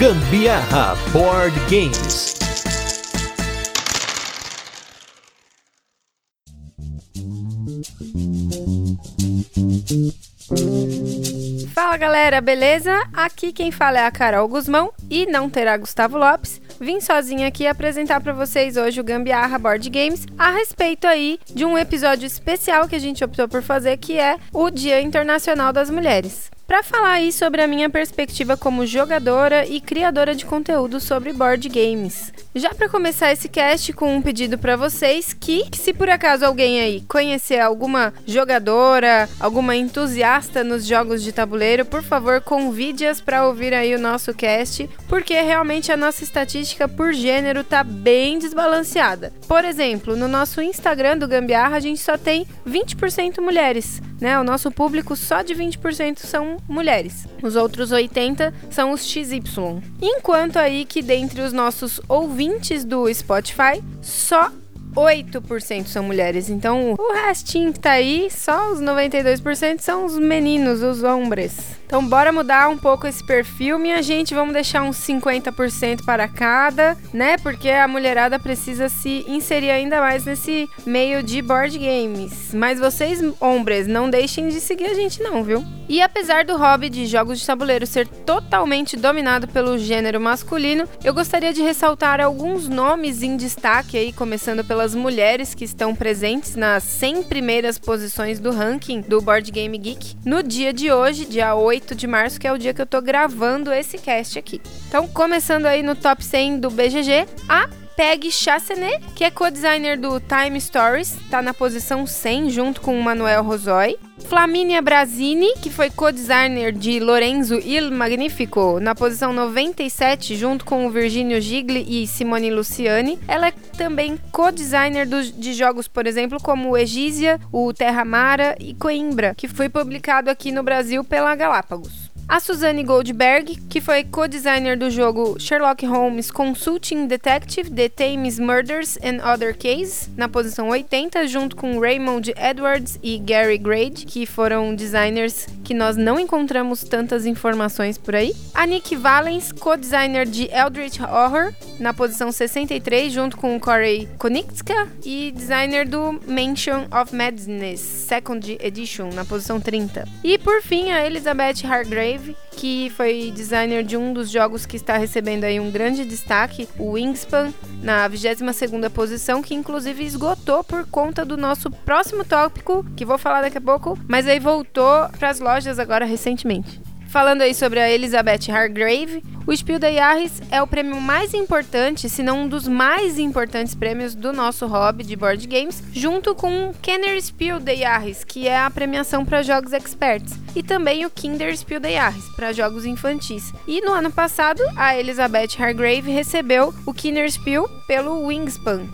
Gambiarra Board Games. Fala galera, beleza? Aqui quem fala é a Carol Guzmão e não terá Gustavo Lopes. Vim sozinha aqui apresentar para vocês hoje o Gambiarra Board Games a respeito aí de um episódio especial que a gente optou por fazer, que é o Dia Internacional das Mulheres para falar aí sobre a minha perspectiva como jogadora e criadora de conteúdo sobre board games. Já para começar esse cast com um pedido para vocês que, se por acaso alguém aí conhecer alguma jogadora, alguma entusiasta nos jogos de tabuleiro, por favor, convide-as para ouvir aí o nosso cast, porque realmente a nossa estatística por gênero tá bem desbalanceada. Por exemplo, no nosso Instagram do Gambiarra a gente só tem 20% mulheres né? O nosso público só de 20% são mulheres. Os outros 80 são os XY. Enquanto aí que dentre os nossos ouvintes do Spotify, só 8% são mulheres. Então, o restinho que tá aí, só os 92% são os meninos, os homens. Então, bora mudar um pouco esse perfil, minha gente. Vamos deixar uns 50% para cada, né? Porque a mulherada precisa se inserir ainda mais nesse meio de board games. Mas vocês, homens, não deixem de seguir a gente, não, viu? E apesar do hobby de jogos de tabuleiro ser totalmente dominado pelo gênero masculino, eu gostaria de ressaltar alguns nomes em destaque aí, começando pelas mulheres que estão presentes nas 100 primeiras posições do ranking do Board Game Geek no dia de hoje, dia 8 de março, que é o dia que eu tô gravando esse cast aqui. Então, começando aí no top 100 do BGG, a Peg Chassenet, que é co-designer do Time Stories, tá na posição 100 junto com o Manuel Rosoi. Flaminia Brasini, que foi co-designer de Lorenzo Il Magnifico, na posição 97, junto com o Virginio Gigli e Simone Luciani. Ela é também co-designer de jogos, por exemplo, como o Egísia, o Terra Mara e Coimbra, que foi publicado aqui no Brasil pela Galápagos. A Suzanne Goldberg, que foi co-designer do jogo Sherlock Holmes Consulting Detective The Thames Murders and Other Cases, na posição 80, junto com Raymond Edwards e Gary Grade, que foram designers que nós não encontramos tantas informações por aí. A Nick Valens, co-designer de Eldritch Horror, na posição 63, junto com Corey Konitska e designer do Mansion of Madness Second Edition, na posição 30. E por fim, a Elizabeth Hargrave que foi designer de um dos jogos que está recebendo aí um grande destaque, o Wingspan, na 22ª posição, que inclusive esgotou por conta do nosso próximo tópico, que vou falar daqui a pouco, mas aí voltou para as lojas agora recentemente. Falando aí sobre a Elizabeth Hargrave, o Spiel des Jahres é o prêmio mais importante, se não um dos mais importantes prêmios do nosso hobby de board games, junto com o Kenner Spiel des Jahres, que é a premiação para jogos experts, e também o Kinder Spiel des Jahres, para jogos infantis. E no ano passado, a Elizabeth Hargrave recebeu o Kinder Spiel pelo Wingspan.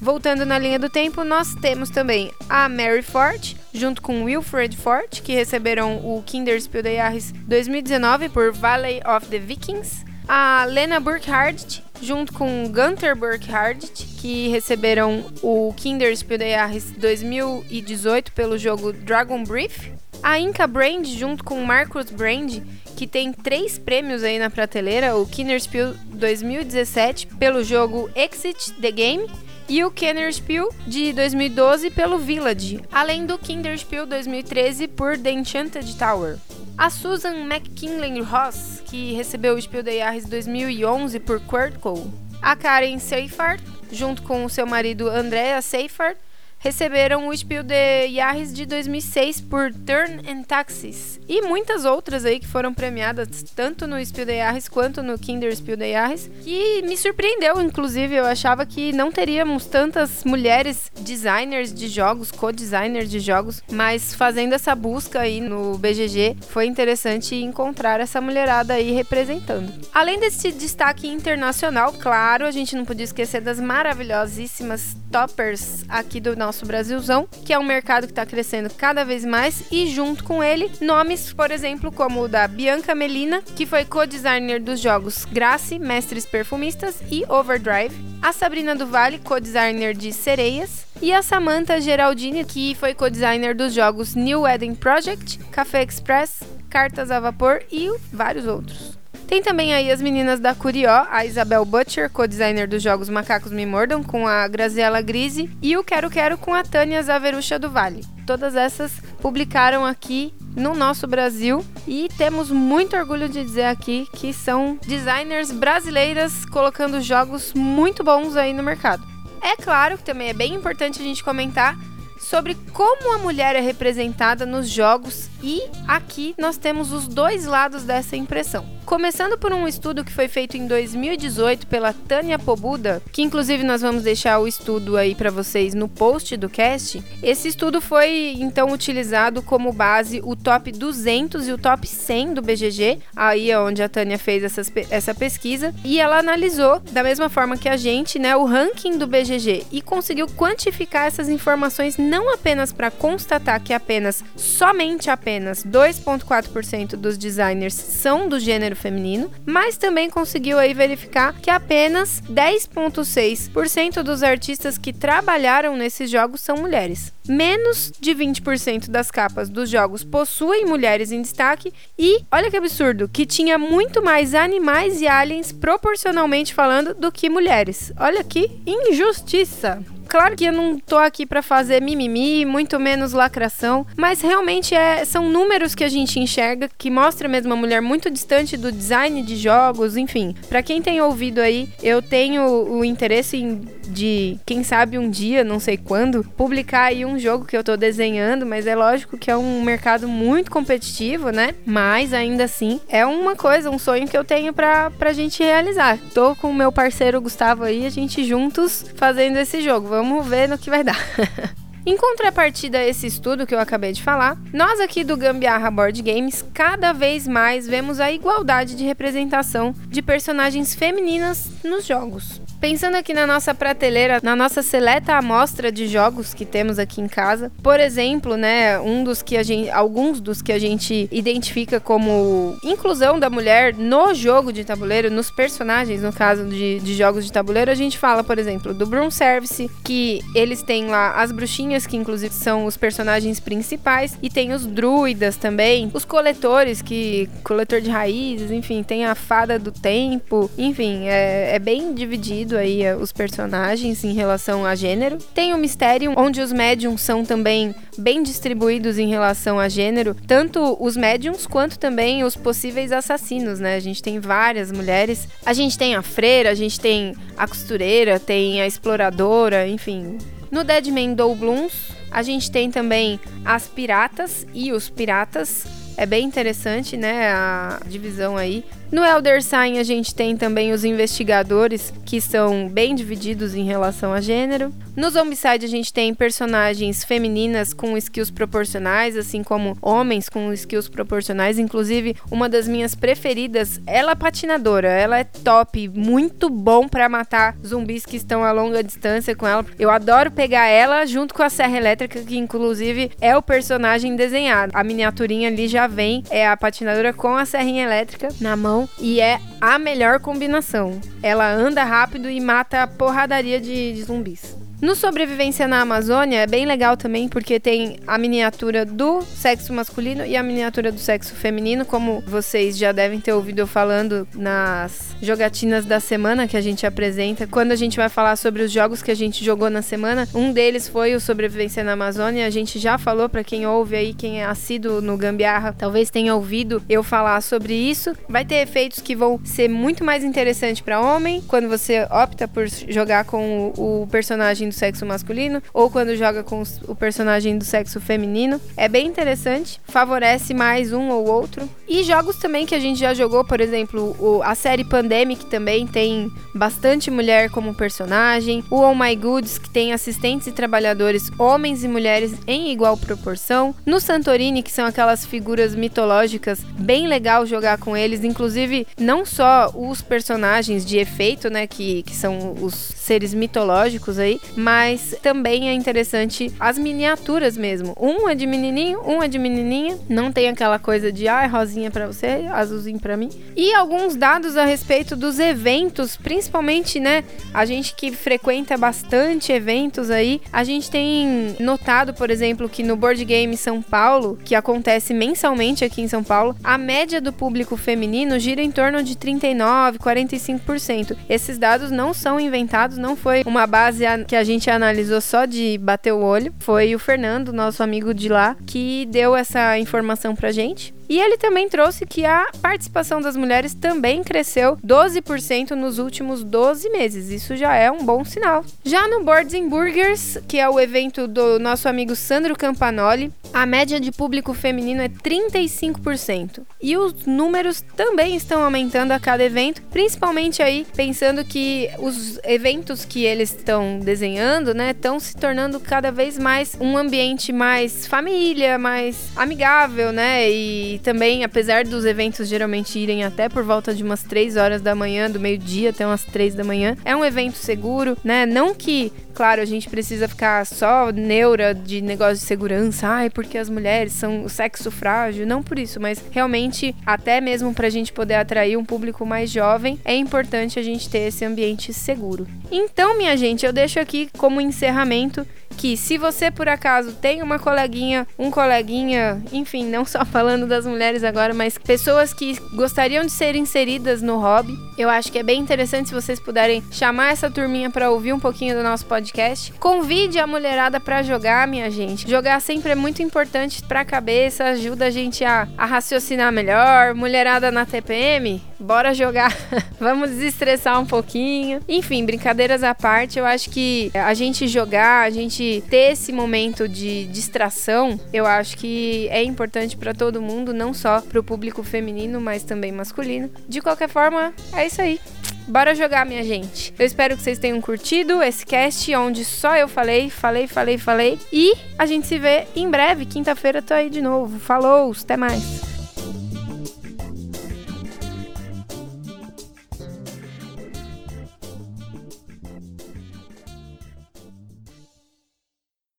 Voltando na linha do tempo, nós temos também a Mary Ford, junto com Wilfred Ford, que receberam o Kinderspiel des Jahres 2019 por Valley of the Vikings. A Lena Burkhardt, junto com Gunther Burkhardt, que receberam o Kinderspiel des Jahres 2018 pelo jogo Dragon Brief. A Inca Brand, junto com Marcus Brand, que tem três prêmios aí na prateleira, o Kinderspiel 2017 pelo jogo Exit the Game e o Kennerspiel de 2012 pelo Village, além do Kinderspiel 2013 por The Enchanted Tower. A Susan McKinley Ross, que recebeu o Spiel des Jahres 2011 por Quirkle. A Karen Seifert, junto com o seu marido Andrea Seifert, receberam o Spiel de Jahres de 2006 por Turn and Taxis e muitas outras aí que foram premiadas tanto no Spiel de Jahres quanto no Kinder Spiel de Jahres, que me surpreendeu, inclusive eu achava que não teríamos tantas mulheres designers de jogos, co-designers de jogos, mas fazendo essa busca aí no BGG foi interessante encontrar essa mulherada aí representando. Além desse destaque internacional, claro, a gente não podia esquecer das maravilhosíssimas toppers aqui do nosso nosso Brasilzão, que é um mercado que está crescendo cada vez mais, e junto com ele, nomes, por exemplo, como o da Bianca Melina, que foi co-designer dos jogos Grace, Mestres Perfumistas e Overdrive, a Sabrina do Vale, co-designer de Sereias, e a Samantha Geraldine, que foi co-designer dos jogos New Wedding Project, Café Express, Cartas a Vapor e vários outros. Tem também aí as meninas da Curió, a Isabel Butcher, co-designer dos jogos Macacos Me Mordam, com a Graziella Grise, e o Quero Quero com a Tânia Zaverucha do Vale. Todas essas publicaram aqui no nosso Brasil e temos muito orgulho de dizer aqui que são designers brasileiras colocando jogos muito bons aí no mercado. É claro que também é bem importante a gente comentar sobre como a mulher é representada nos jogos e aqui nós temos os dois lados dessa impressão. Começando por um estudo que foi feito em 2018 pela Tânia Pobuda, que inclusive nós vamos deixar o estudo aí para vocês no post do cast. Esse estudo foi então utilizado como base o top 200 e o top 100 do BGG, aí é onde a Tânia fez essas, essa pesquisa, e ela analisou da mesma forma que a gente, né, o ranking do BGG e conseguiu quantificar essas informações não apenas para constatar que apenas somente apenas 2.4% dos designers são do gênero gênero feminino, mas também conseguiu aí verificar que apenas 10,6% dos artistas que trabalharam nesses jogos são mulheres. Menos de 20% das capas dos jogos possuem mulheres em destaque e, olha que absurdo, que tinha muito mais animais e aliens proporcionalmente falando do que mulheres. Olha que injustiça! Claro que eu não tô aqui para fazer mimimi, muito menos lacração, mas realmente é, são números que a gente enxerga que mostra mesmo uma mulher muito distante do design de jogos, enfim. Para quem tem ouvido aí, eu tenho o interesse em, de, quem sabe um dia, não sei quando, publicar aí um jogo que eu tô desenhando, mas é lógico que é um mercado muito competitivo, né? Mas ainda assim, é uma coisa, um sonho que eu tenho pra, pra gente realizar. Tô com o meu parceiro Gustavo aí, a gente juntos fazendo esse jogo. Vamos ver no que vai dar. Em contrapartida a esse estudo que eu acabei de falar, nós aqui do Gambiarra Board Games cada vez mais vemos a igualdade de representação de personagens femininas nos jogos. Pensando aqui na nossa prateleira, na nossa seleta amostra de jogos que temos aqui em casa, por exemplo, né, um dos que a gente, alguns dos que a gente identifica como inclusão da mulher no jogo de tabuleiro, nos personagens, no caso de, de jogos de tabuleiro, a gente fala, por exemplo, do Broom Service, que eles têm lá as bruxinhas, que inclusive são os personagens principais, e tem os druidas também, os coletores, que coletor de raízes, enfim, tem a fada do tempo, enfim, é, é bem dividido aí eh, os personagens em relação a gênero. Tem o mistério, onde os médiums são também bem distribuídos em relação a gênero, tanto os médiums quanto também os possíveis assassinos, né? A gente tem várias mulheres. A gente tem a freira, a gente tem a costureira, tem a exploradora, enfim. No Deadman Doubloons, a gente tem também as piratas e os piratas. É bem interessante, né, a divisão aí. No Elder Sign a gente tem também os investigadores, que são bem divididos em relação a gênero. No Zombicide a gente tem personagens femininas com skills proporcionais, assim como homens com skills proporcionais. Inclusive, uma das minhas preferidas, ela é patinadora, ela é top, muito bom para matar zumbis que estão a longa distância com ela. Eu adoro pegar ela junto com a serra elétrica, que inclusive é o personagem desenhado. A miniaturinha ali já vem, é a patinadora com a serrinha elétrica na mão e é a melhor combinação. Ela anda rápido e mata a porradaria de, de zumbis. No Sobrevivência na Amazônia é bem legal também porque tem a miniatura do sexo masculino e a miniatura do sexo feminino, como vocês já devem ter ouvido eu falando nas jogatinas da semana que a gente apresenta. Quando a gente vai falar sobre os jogos que a gente jogou na semana, um deles foi o Sobrevivência na Amazônia. A gente já falou para quem ouve aí, quem é assíduo no Gambiarra, talvez tenha ouvido eu falar sobre isso. Vai ter efeitos que vão ser muito mais interessantes para homem quando você opta por jogar com o, personagem do sexo masculino ou quando joga com o personagem do sexo feminino. É bem interessante, favorece mais um ou outro. E jogos também que a gente já jogou, por exemplo, o, a série Pandemic também tem bastante mulher como personagem. O Oh My Goods, que tem assistentes e trabalhadores homens e mulheres em igual proporção. No Santorini, que são aquelas figuras mitológicas, bem legal jogar com eles. Inclusive, não só os personagens de efeito, né, que, que são os seres mitológicos aí, mas também é interessante as miniaturas mesmo. Um é de menininho, um é de menininha, não tem aquela coisa de ah, é rosinha para você, azulzinho para mim. E alguns dados a respeito dos eventos, principalmente, né, a gente que frequenta bastante eventos aí, a gente tem notado, por exemplo, que no Board Game São Paulo, que acontece mensalmente aqui em São Paulo, a média do público feminino gira em torno de 39, 45%. Esses dados não são inventados, não foi uma base que a gente analisou só de bater o olho. Foi o Fernando, nosso amigo de lá, que deu essa informação pra gente. E ele também trouxe que a participação das mulheres também cresceu 12% nos últimos 12 meses. Isso já é um bom sinal. Já no Boards and Burgers, que é o evento do nosso amigo Sandro Campanoli, a média de público feminino é 35%. E os números também estão aumentando a cada evento, principalmente aí pensando que os eventos que eles estão desenhando, né, estão se tornando cada vez mais um ambiente mais família, mais amigável, né? E e também, apesar dos eventos geralmente irem até por volta de umas 3 horas da manhã, do meio-dia até umas 3 da manhã, é um evento seguro, né? Não que Claro, a gente precisa ficar só neura de negócio de segurança, ai, porque as mulheres são o sexo frágil. Não por isso, mas realmente, até mesmo para a gente poder atrair um público mais jovem, é importante a gente ter esse ambiente seguro. Então, minha gente, eu deixo aqui como encerramento que se você por acaso tem uma coleguinha, um coleguinha, enfim, não só falando das mulheres agora, mas pessoas que gostariam de ser inseridas no hobby, eu acho que é bem interessante se vocês puderem chamar essa turminha para ouvir um pouquinho do nosso podcast. Convide a mulherada para jogar, minha gente. Jogar sempre é muito importante para a cabeça, ajuda a gente a, a raciocinar melhor. Mulherada na TPM, bora jogar. Vamos desestressar um pouquinho. Enfim, brincadeiras à parte, eu acho que a gente jogar, a gente ter esse momento de distração, eu acho que é importante para todo mundo, não só para o público feminino, mas também masculino. De qualquer forma, é isso aí. Bora jogar, minha gente. Eu espero que vocês tenham curtido esse cast onde só eu falei, falei, falei, falei. E a gente se vê em breve. Quinta-feira tô aí de novo. Falou, até mais.